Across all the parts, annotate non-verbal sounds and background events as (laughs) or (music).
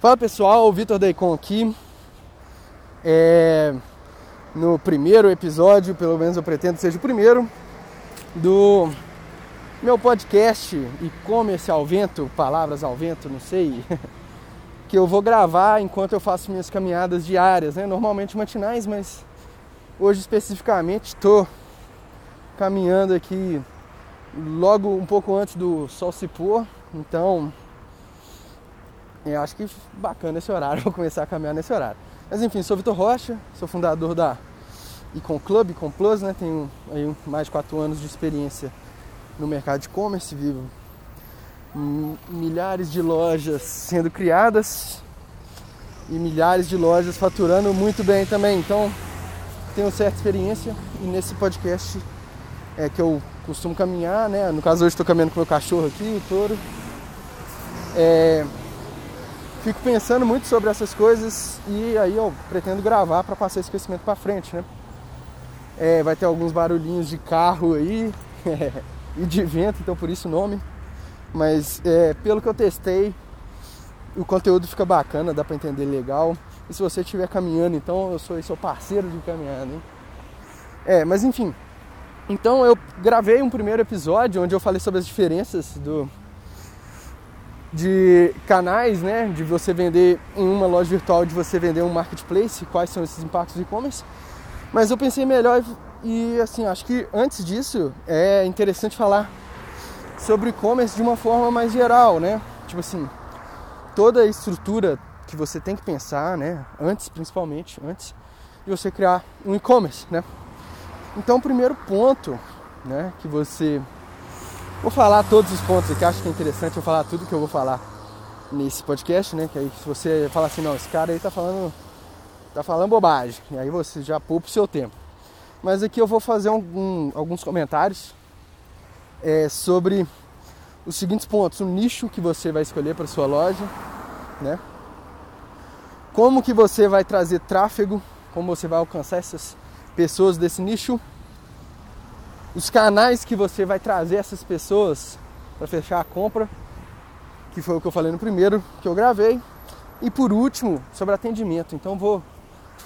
Fala pessoal, o Vitor Deicon aqui. É, no primeiro episódio, pelo menos eu pretendo que seja o primeiro, do meu podcast e-commerce ao vento, palavras ao vento, não sei, (laughs) que eu vou gravar enquanto eu faço minhas caminhadas diárias, né? Normalmente matinais, mas hoje especificamente estou caminhando aqui logo um pouco antes do sol se pôr, então eu acho que bacana esse horário, (laughs) vou começar a caminhar nesse horário. Mas enfim, sou Vitor Rocha, sou fundador da Icon Club, Icon Plus, né? Tenho aí mais de 4 anos de experiência no mercado de e-commerce, vivo milhares de lojas sendo criadas e milhares de lojas faturando muito bem também. Então, tenho certa experiência e nesse podcast é que eu costumo caminhar, né? No caso hoje estou caminhando com meu cachorro aqui, o touro. É, fico pensando muito sobre essas coisas e aí eu pretendo gravar para passar esse conhecimento para frente, né? É, vai ter alguns barulhinhos de carro aí (laughs) e de vento, então por isso o nome. Mas é, pelo que eu testei, o conteúdo fica bacana, dá para entender legal. E se você estiver caminhando, então eu sou seu parceiro de caminhada, hein? É, mas enfim. Então eu gravei um primeiro episódio onde eu falei sobre as diferenças do de canais, né, de você vender em uma loja virtual, de você vender um marketplace, quais são esses impactos do e-commerce. Mas eu pensei melhor e assim, acho que antes disso é interessante falar sobre e-commerce de uma forma mais geral, né? Tipo assim, toda a estrutura que você tem que pensar, né, antes principalmente, antes de você criar um e-commerce, né? Então, o primeiro ponto, né, que você Vou falar todos os pontos aqui, acho que é interessante eu falar tudo que eu vou falar nesse podcast, né? Que aí se você falar assim, não, esse cara aí tá falando. tá falando bobagem. E aí você já poupa o seu tempo. Mas aqui eu vou fazer um, alguns comentários é, sobre os seguintes pontos. O nicho que você vai escolher para sua loja, né? Como que você vai trazer tráfego, como você vai alcançar essas pessoas desse nicho os canais que você vai trazer essas pessoas para fechar a compra, que foi o que eu falei no primeiro que eu gravei. E por último, sobre atendimento. Então vou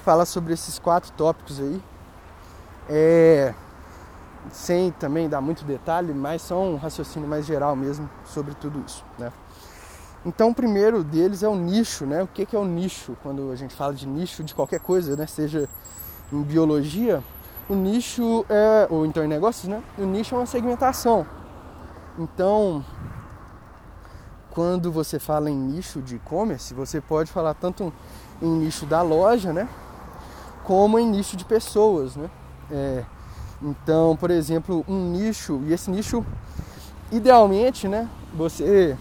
falar sobre esses quatro tópicos aí. É, sem também dar muito detalhe, mas são um raciocínio mais geral mesmo sobre tudo isso, né? Então o primeiro deles é o nicho, né? O que é o nicho? Quando a gente fala de nicho de qualquer coisa, né? Seja em biologia, o nicho é, ou então em negócios, né? O nicho é uma segmentação. Então, quando você fala em nicho de e-commerce, você pode falar tanto em nicho da loja, né? Como em nicho de pessoas, né? É, então, por exemplo, um nicho, e esse nicho, idealmente, né? Você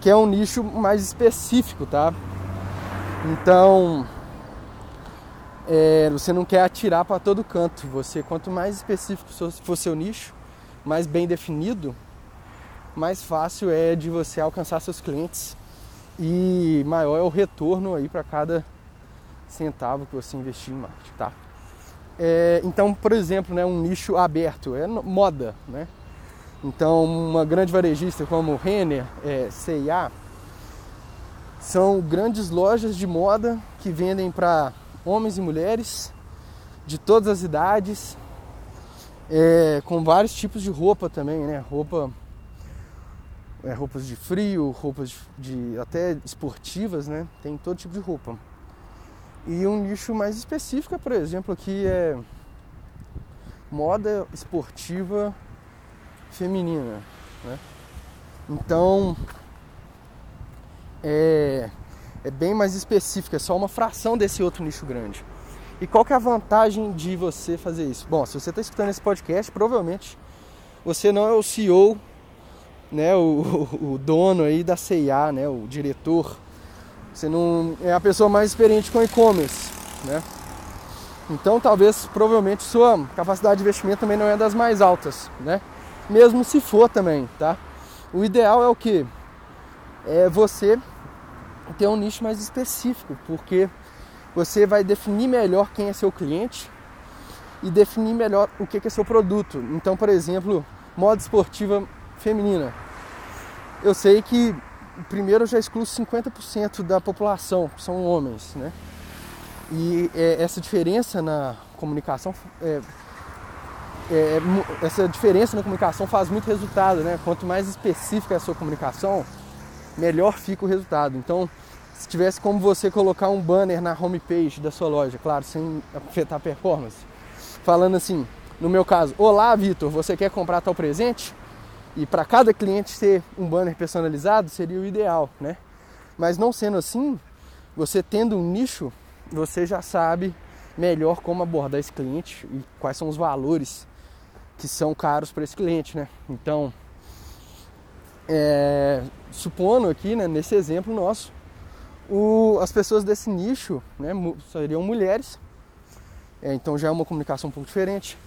quer um nicho mais específico, tá? Então, é, você não quer atirar para todo canto. Você, quanto mais específico for seu nicho, mais bem definido, mais fácil é de você alcançar seus clientes e maior é o retorno aí para cada centavo que você investir em marketing, tá? É, então, por exemplo, né, um nicho aberto é moda, né? Então, uma grande varejista como Renner, é, C&A, são grandes lojas de moda que vendem para homens e mulheres de todas as idades, é, com vários tipos de roupa também, né? Roupa, é, roupas de frio, roupas de, de, até esportivas, né? Tem todo tipo de roupa. E um nicho mais específico, por exemplo, aqui é moda esportiva feminina, né? Então, é, é bem mais específica, é só uma fração desse outro nicho grande. E qual que é a vantagem de você fazer isso? Bom, se você está escutando esse podcast, provavelmente você não é o CEO, né, o, (laughs) o dono aí da CIA, né, o diretor. Você não é a pessoa mais experiente com e-commerce, né? Então, talvez, provavelmente, sua capacidade de investimento também não é das mais altas, né? Mesmo se for também, tá? O ideal é o que? É você ter um nicho mais específico, porque você vai definir melhor quem é seu cliente e definir melhor o que é seu produto. Então, por exemplo, moda esportiva feminina. Eu sei que primeiro eu já excluo 50% da população, que são homens, né? E é, essa diferença na comunicação é, é, é essa diferença na comunicação faz muito resultado, né? Quanto mais específica é a sua comunicação, melhor fica o resultado. Então, se tivesse como você colocar um banner na homepage da sua loja, claro, sem afetar a performance, falando assim, no meu caso, olá Vitor, você quer comprar tal presente? E para cada cliente ter um banner personalizado seria o ideal, né? Mas não sendo assim, você tendo um nicho, você já sabe melhor como abordar esse cliente e quais são os valores que são caros para esse cliente, né? Então, é, supondo aqui, né, nesse exemplo nosso, o, as pessoas desse nicho né, seriam mulheres, é, então já é uma comunicação um pouco diferente.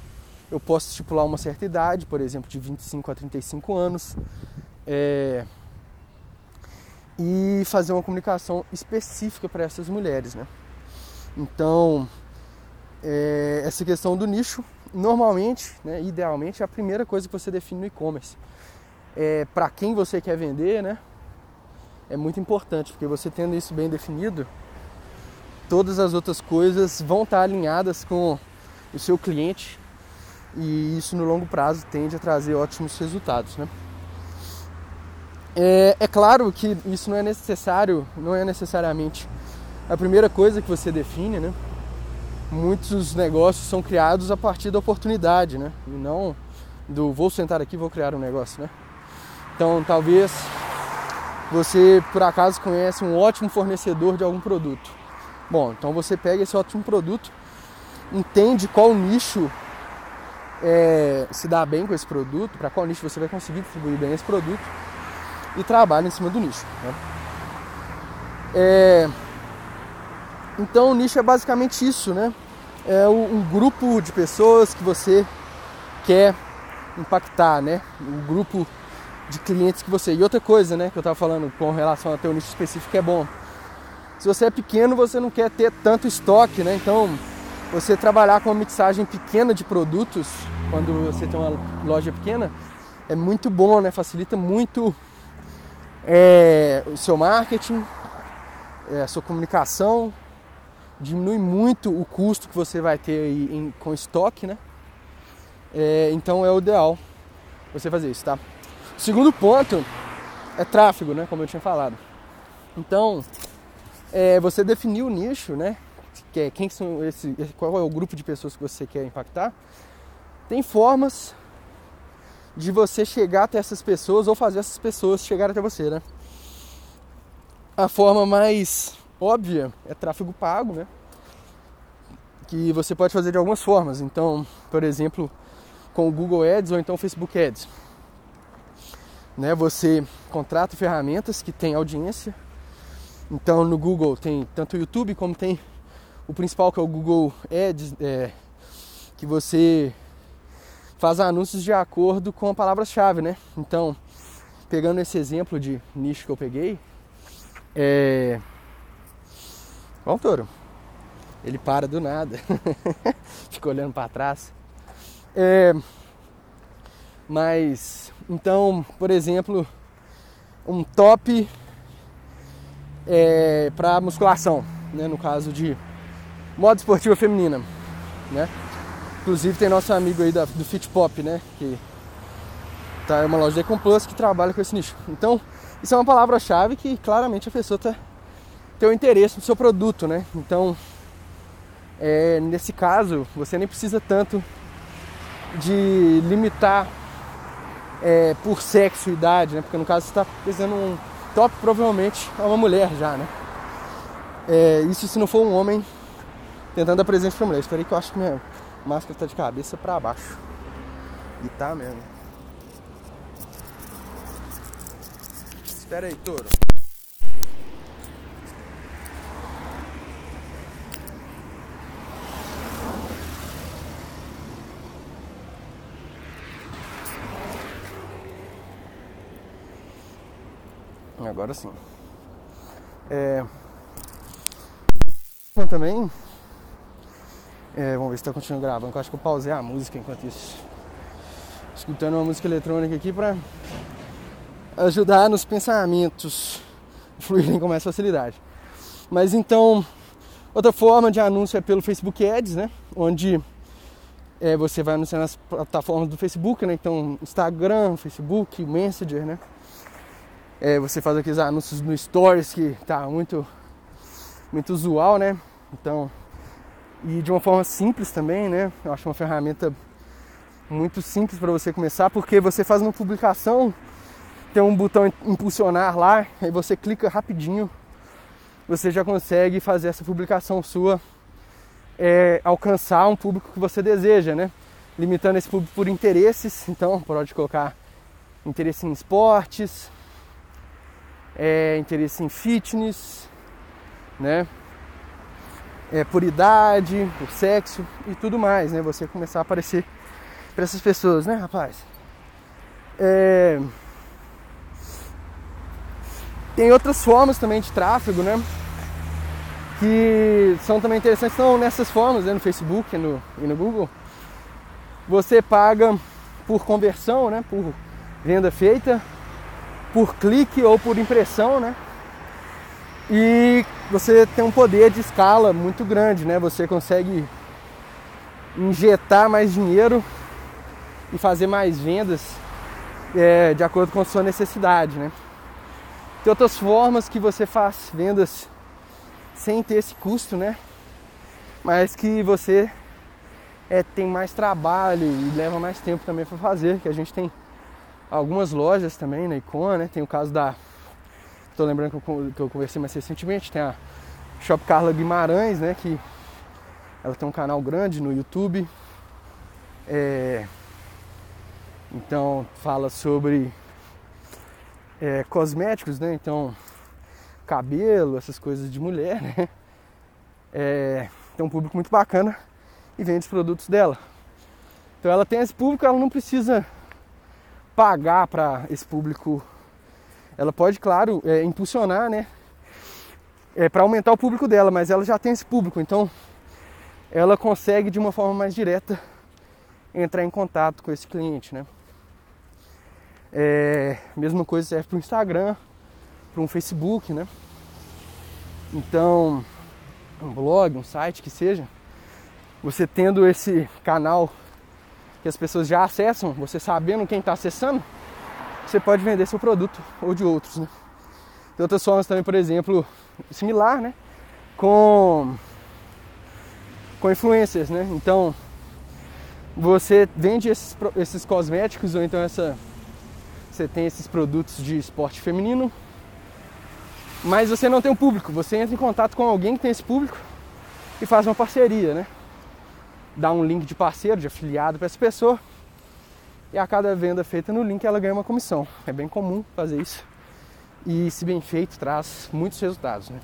Eu posso estipular uma certa idade, por exemplo, de 25 a 35 anos, é, e fazer uma comunicação específica para essas mulheres. Né? Então, é, essa questão do nicho, normalmente, né, idealmente, é a primeira coisa que você define no e-commerce. É, para quem você quer vender, né? É muito importante, porque você tendo isso bem definido, todas as outras coisas vão estar alinhadas com o seu cliente e isso no longo prazo tende a trazer ótimos resultados, né? É, é, claro que isso não é necessário, não é necessariamente a primeira coisa que você define, né? Muitos negócios são criados a partir da oportunidade, né? E não do vou sentar aqui vou criar um negócio, né? Então, talvez você por acaso conhece um ótimo fornecedor de algum produto. Bom, então você pega esse ótimo produto, entende qual nicho é, se dá bem com esse produto, para qual nicho você vai conseguir distribuir bem esse produto e trabalha em cima do nicho. Né? É, então o nicho é basicamente isso, né? É um grupo de pessoas que você quer impactar, né? Um grupo de clientes que você. E outra coisa, né, que eu estava falando com relação a ter um nicho específico é bom. Se você é pequeno, você não quer ter tanto estoque, né? Então, você trabalhar com uma mixagem pequena de produtos quando você tem uma loja pequena, é muito bom, né? Facilita muito é, o seu marketing, é, a sua comunicação, diminui muito o custo que você vai ter em, com estoque, né? É, então é o ideal você fazer isso, tá? O segundo ponto é tráfego, né? Como eu tinha falado. Então, é, você definiu o nicho, né? Que é, quem são esse, qual é o grupo de pessoas que você quer impactar? Tem formas de você chegar até essas pessoas ou fazer essas pessoas chegarem até você, né? A forma mais óbvia é tráfego pago, né? Que você pode fazer de algumas formas. Então, por exemplo, com o Google Ads ou então o Facebook Ads. Né? Você contrata ferramentas que têm audiência. Então no Google tem tanto o YouTube como tem o principal que é o Google Ads, é, que você faz anúncios de acordo com a palavra-chave, né? Então, pegando esse exemplo de nicho que eu peguei, é. O touro. Ele para do nada. (laughs) Fica olhando para trás. É... Mas, então, por exemplo, um top é, para musculação, né? No caso de moda esportiva feminina, né? Inclusive tem nosso amigo aí da, do Fit Pop, né? Que tá, é uma loja de Plus que trabalha com esse nicho. Então, isso é uma palavra-chave que claramente a pessoa tá, tem o um interesse no seu produto, né? Então, é, nesse caso, você nem precisa tanto de limitar é, por sexo e idade, né? Porque no caso você está fazendo um top, provavelmente é uma mulher já, né? É, isso se não for um homem tentando dar presente pra mulher. Espera aí que eu acho que minha máscara tá de cabeça para baixo. E tá mesmo. Espera aí, touro. Agora sim. É... Também é, vamos ver se tá continuando gravando, eu acho que eu pausei a música enquanto isso. Escutando uma música eletrônica aqui pra ajudar nos pensamentos. (laughs) fluírem com mais facilidade. Mas então, outra forma de anúncio é pelo Facebook Ads, né? Onde é, você vai anunciar nas plataformas do Facebook, né? Então, Instagram, Facebook, Messenger, né? É, você faz aqueles anúncios no Stories que tá muito, muito usual, né? Então, e de uma forma simples também, né? Eu acho uma ferramenta muito simples para você começar, porque você faz uma publicação, tem um botão impulsionar lá, aí você clica rapidinho, você já consegue fazer essa publicação sua é, alcançar um público que você deseja, né? Limitando esse público por interesses, então pode colocar interesse em esportes, é, interesse em fitness, né? É, por idade, por sexo e tudo mais, né? Você começar a aparecer para essas pessoas, né, rapaz? É... Tem outras formas também de tráfego, né? Que são também interessantes, são nessas formas, né, no Facebook e no, e no Google. Você paga por conversão, né? Por venda feita, por clique ou por impressão, né? E você tem um poder de escala muito grande, né? Você consegue injetar mais dinheiro e fazer mais vendas é, de acordo com a sua necessidade, né? Tem outras formas que você faz vendas sem ter esse custo, né? Mas que você é, tem mais trabalho e leva mais tempo também para fazer, que a gente tem algumas lojas também na Icon, né? Tem o caso da. Tô lembrando que eu, que eu conversei mais recentemente, tem a Shop Carla Guimarães, né? Que ela tem um canal grande no YouTube. É, então fala sobre é, cosméticos, né? Então cabelo, essas coisas de mulher, né? É, tem um público muito bacana e vende os produtos dela. Então ela tem esse público, ela não precisa pagar para esse público. Ela pode, claro, é, impulsionar, né? É, para aumentar o público dela, mas ela já tem esse público, então ela consegue de uma forma mais direta entrar em contato com esse cliente, né? É, mesma coisa serve para o Instagram, para um Facebook, né? Então, um blog, um site que seja, você tendo esse canal que as pessoas já acessam, você sabendo quem está acessando, você pode vender seu produto ou de outros, né? Tem outras formas também, por exemplo, similar, né? Com com influencers, né? Então, você vende esses, esses cosméticos ou então essa você tem esses produtos de esporte feminino, mas você não tem um público. Você entra em contato com alguém que tem esse público e faz uma parceria, né? Dá um link de parceiro, de afiliado para essa pessoa e a cada venda feita no link ela ganha uma comissão. É bem comum fazer isso e, se bem feito, traz muitos resultados, né?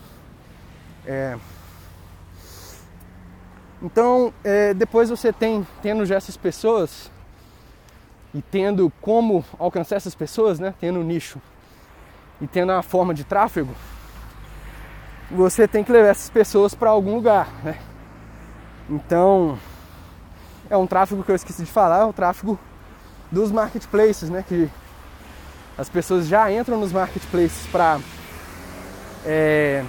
É... Então, é, depois você tem, tendo já essas pessoas, e tendo como alcançar essas pessoas, né? Tendo um nicho e tendo uma forma de tráfego, você tem que levar essas pessoas para algum lugar, né? Então, é um tráfego que eu esqueci de falar, é o tráfego dos marketplaces, né? Que as pessoas já entram nos marketplaces para é,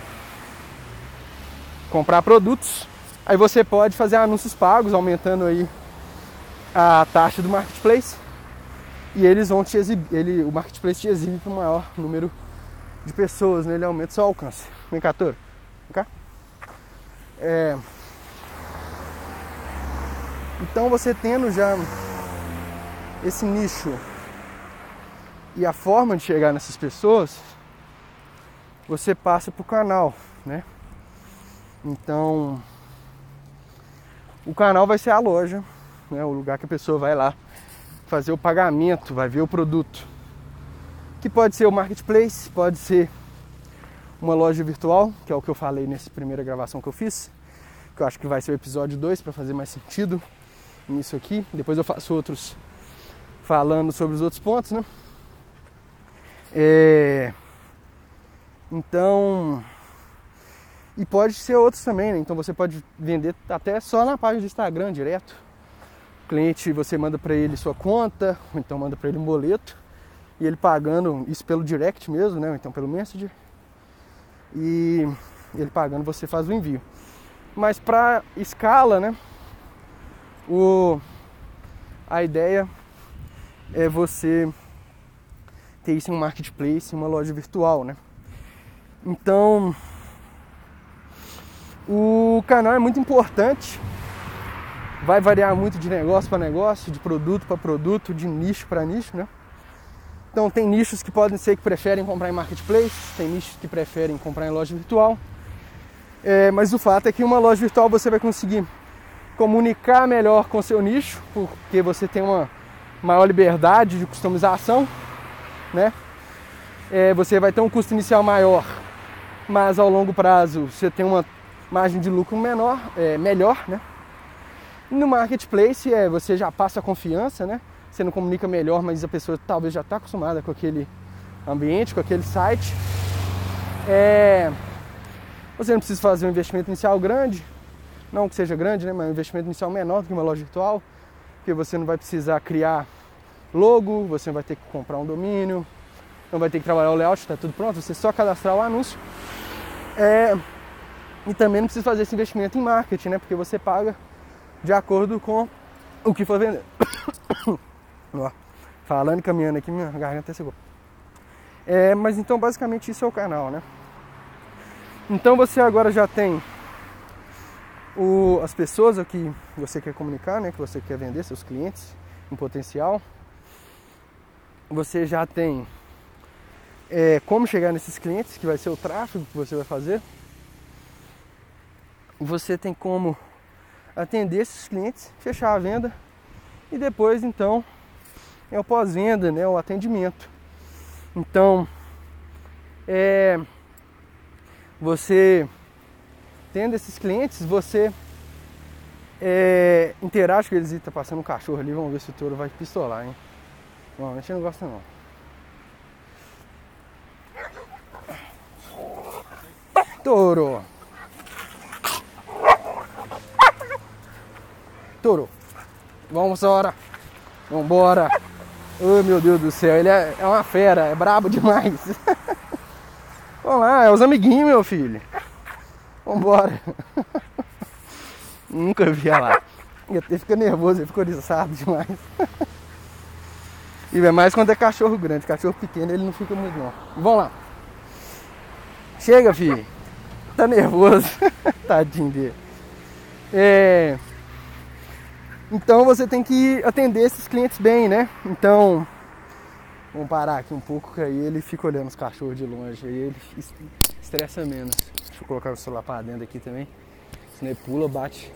comprar produtos. Aí você pode fazer anúncios pagos, aumentando aí a taxa do marketplace e eles vão te exibir, ele, o marketplace te exibe para o maior número de pessoas, né? ele aumenta o seu alcance. Vem cá, Toro. Vem cá. É... Então você tendo já esse nicho e a forma de chegar nessas pessoas, você passa para o canal, né? Então o canal vai ser a loja, né? O lugar que a pessoa vai lá fazer o pagamento, vai ver o produto. Que pode ser o marketplace, pode ser uma loja virtual, que é o que eu falei nessa primeira gravação que eu fiz, que eu acho que vai ser o episódio 2 para fazer mais sentido nisso aqui. Depois eu faço outros falando sobre os outros pontos, né? É... Então, e pode ser outros também, né? Então você pode vender até só na página do Instagram direto cliente você manda para ele sua conta, ou então manda para ele um boleto, e ele pagando isso pelo direct mesmo, né? Ou então pelo Messenger. e ele pagando você faz o envio. Mas para escala, né? O, a ideia é você ter isso em um marketplace, em uma loja virtual, né? Então, o canal é muito importante. Vai variar muito de negócio para negócio, de produto para produto, de nicho para nicho, né? Então tem nichos que podem ser que preferem comprar em marketplace, tem nichos que preferem comprar em loja virtual. É, mas o fato é que uma loja virtual você vai conseguir comunicar melhor com seu nicho, porque você tem uma maior liberdade de customização, né? É, você vai ter um custo inicial maior, mas ao longo prazo você tem uma margem de lucro menor, é, melhor, né? No marketplace é, você já passa a confiança, né? Você não comunica melhor, mas a pessoa talvez já está acostumada com aquele ambiente, com aquele site. É, você não precisa fazer um investimento inicial grande, não que seja grande, né? Mas um investimento inicial menor do que uma loja virtual, porque você não vai precisar criar logo, você não vai ter que comprar um domínio, não vai ter que trabalhar o layout, está tudo pronto, você só cadastrar o anúncio. É, e também não precisa fazer esse investimento em marketing, né? Porque você paga de acordo com o que for vender. (coughs) Falando e caminhando aqui, minha garganta até secou. É, mas então basicamente isso é o canal, né? Então você agora já tem o, as pessoas a que você quer comunicar, né? Que você quer vender, seus clientes em potencial. Você já tem é, como chegar nesses clientes, que vai ser o tráfego que você vai fazer você tem como atender esses clientes, fechar a venda e depois então é o pós-venda, né, o atendimento. Então, é, você tendo esses clientes, você é, interage com eles e tá passando um cachorro ali, vamos ver se o touro vai pistolar, hein? Normalmente não gosta não. Touro! Touro. Vamos embora. Vambora. Oh meu Deus do céu, ele é, é uma fera, é brabo demais. (laughs) Vamos lá, é os amiguinhos, meu filho. Vambora. (laughs) Nunca vi lá. Ele até fica nervoso, ele fica oriçado demais. (laughs) E é mais quando é cachorro grande, cachorro pequeno ele não fica muito não. Vamos lá. Chega, filho. Tá nervoso. (laughs) Tadinho dele. É. Então você tem que atender esses clientes bem, né? Então, vamos parar aqui um pouco, que aí ele fica olhando os cachorros de longe, aí ele estressa menos. Deixa eu colocar o celular para dentro aqui também. Senão ele pula, bate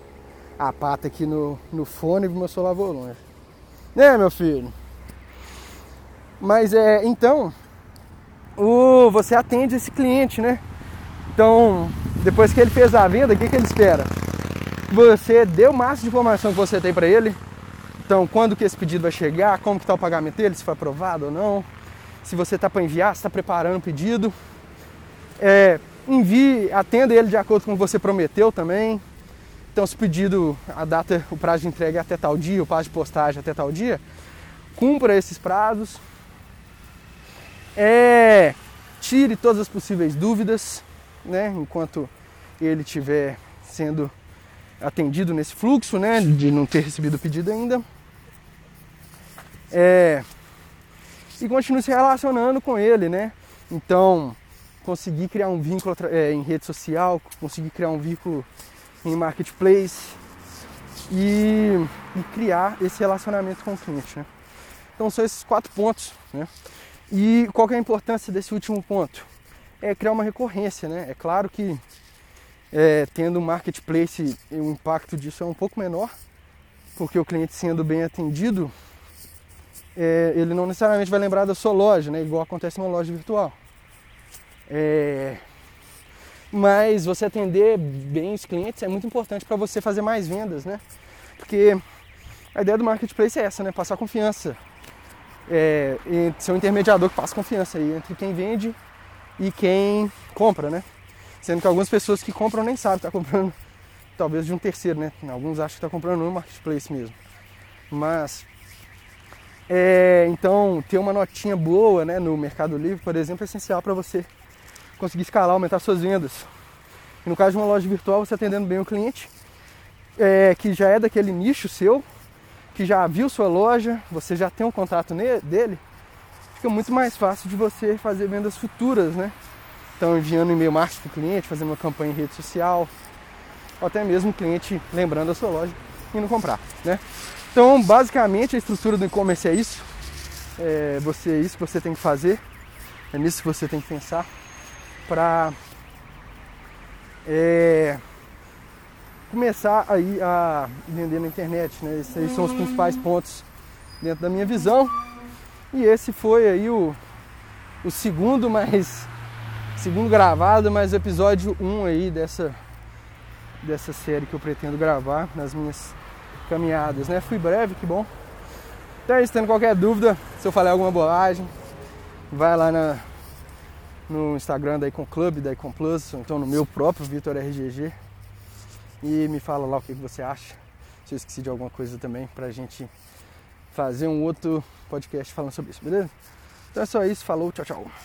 a pata aqui no, no fone e meu celular voa longe. Né, meu filho? Mas é, então, o, você atende esse cliente, né? Então, depois que ele fez a venda, o que, que ele espera? você deu o máximo de informação que você tem para ele. Então, quando que esse pedido vai chegar, como que está o pagamento dele, se foi aprovado ou não, se você está para enviar, se está preparando o pedido. É, envie, atenda ele de acordo com o que você prometeu também. Então, se o pedido, a data, o prazo de entrega é até tal dia, o prazo de postagem é até tal dia, cumpra esses prazos. É, tire todas as possíveis dúvidas, né, enquanto ele estiver sendo atendido nesse fluxo, né, de não ter recebido o pedido ainda. É, e continue se relacionando com ele, né? Então, conseguir criar um vínculo é, em rede social, conseguir criar um vínculo em marketplace e, e, criar esse relacionamento com o cliente, né? Então, são esses quatro pontos, né? E qual é a importância desse último ponto? É criar uma recorrência, né? É claro que é, tendo um marketplace, o impacto disso é um pouco menor, porque o cliente sendo bem atendido, é, ele não necessariamente vai lembrar da sua loja, né? igual acontece numa loja virtual. É, mas você atender bem os clientes é muito importante para você fazer mais vendas, né? Porque a ideia do marketplace é essa, né? Passar confiança. É, ser um intermediador que passa confiança aí entre quem vende e quem compra, né? Sendo que algumas pessoas que compram nem sabem que está comprando talvez de um terceiro, né? Alguns acham que está comprando no marketplace mesmo. Mas é, então ter uma notinha boa né, no Mercado Livre, por exemplo, é essencial para você conseguir escalar, aumentar suas vendas. E no caso de uma loja virtual, você atendendo bem o cliente, é, que já é daquele nicho seu, que já viu sua loja, você já tem um contato dele, fica muito mais fácil de você fazer vendas futuras, né? Então enviando e-mail marketing para o cliente, fazendo uma campanha em rede social, ou até mesmo o cliente lembrando a sua loja e indo comprar, né? Então basicamente a estrutura do e-commerce é isso. É, você, é isso que você tem que fazer, é nisso que você tem que pensar para é, começar aí a vender na internet, né? Esses são os principais pontos dentro da minha visão. E esse foi aí o, o segundo mais segundo gravado, mas episódio 1 aí dessa dessa série que eu pretendo gravar nas minhas caminhadas, né? Fui breve, que bom. Então é isso, tendo qualquer dúvida, se eu falei alguma bobagem, vai lá na, no Instagram da Icon Club, da Icon Plus, ou então no meu próprio Vitor RGG e me fala lá o que você acha. Se eu esqueci de alguma coisa também pra gente fazer um outro podcast falando sobre isso, beleza? Então é só isso, falou, tchau, tchau.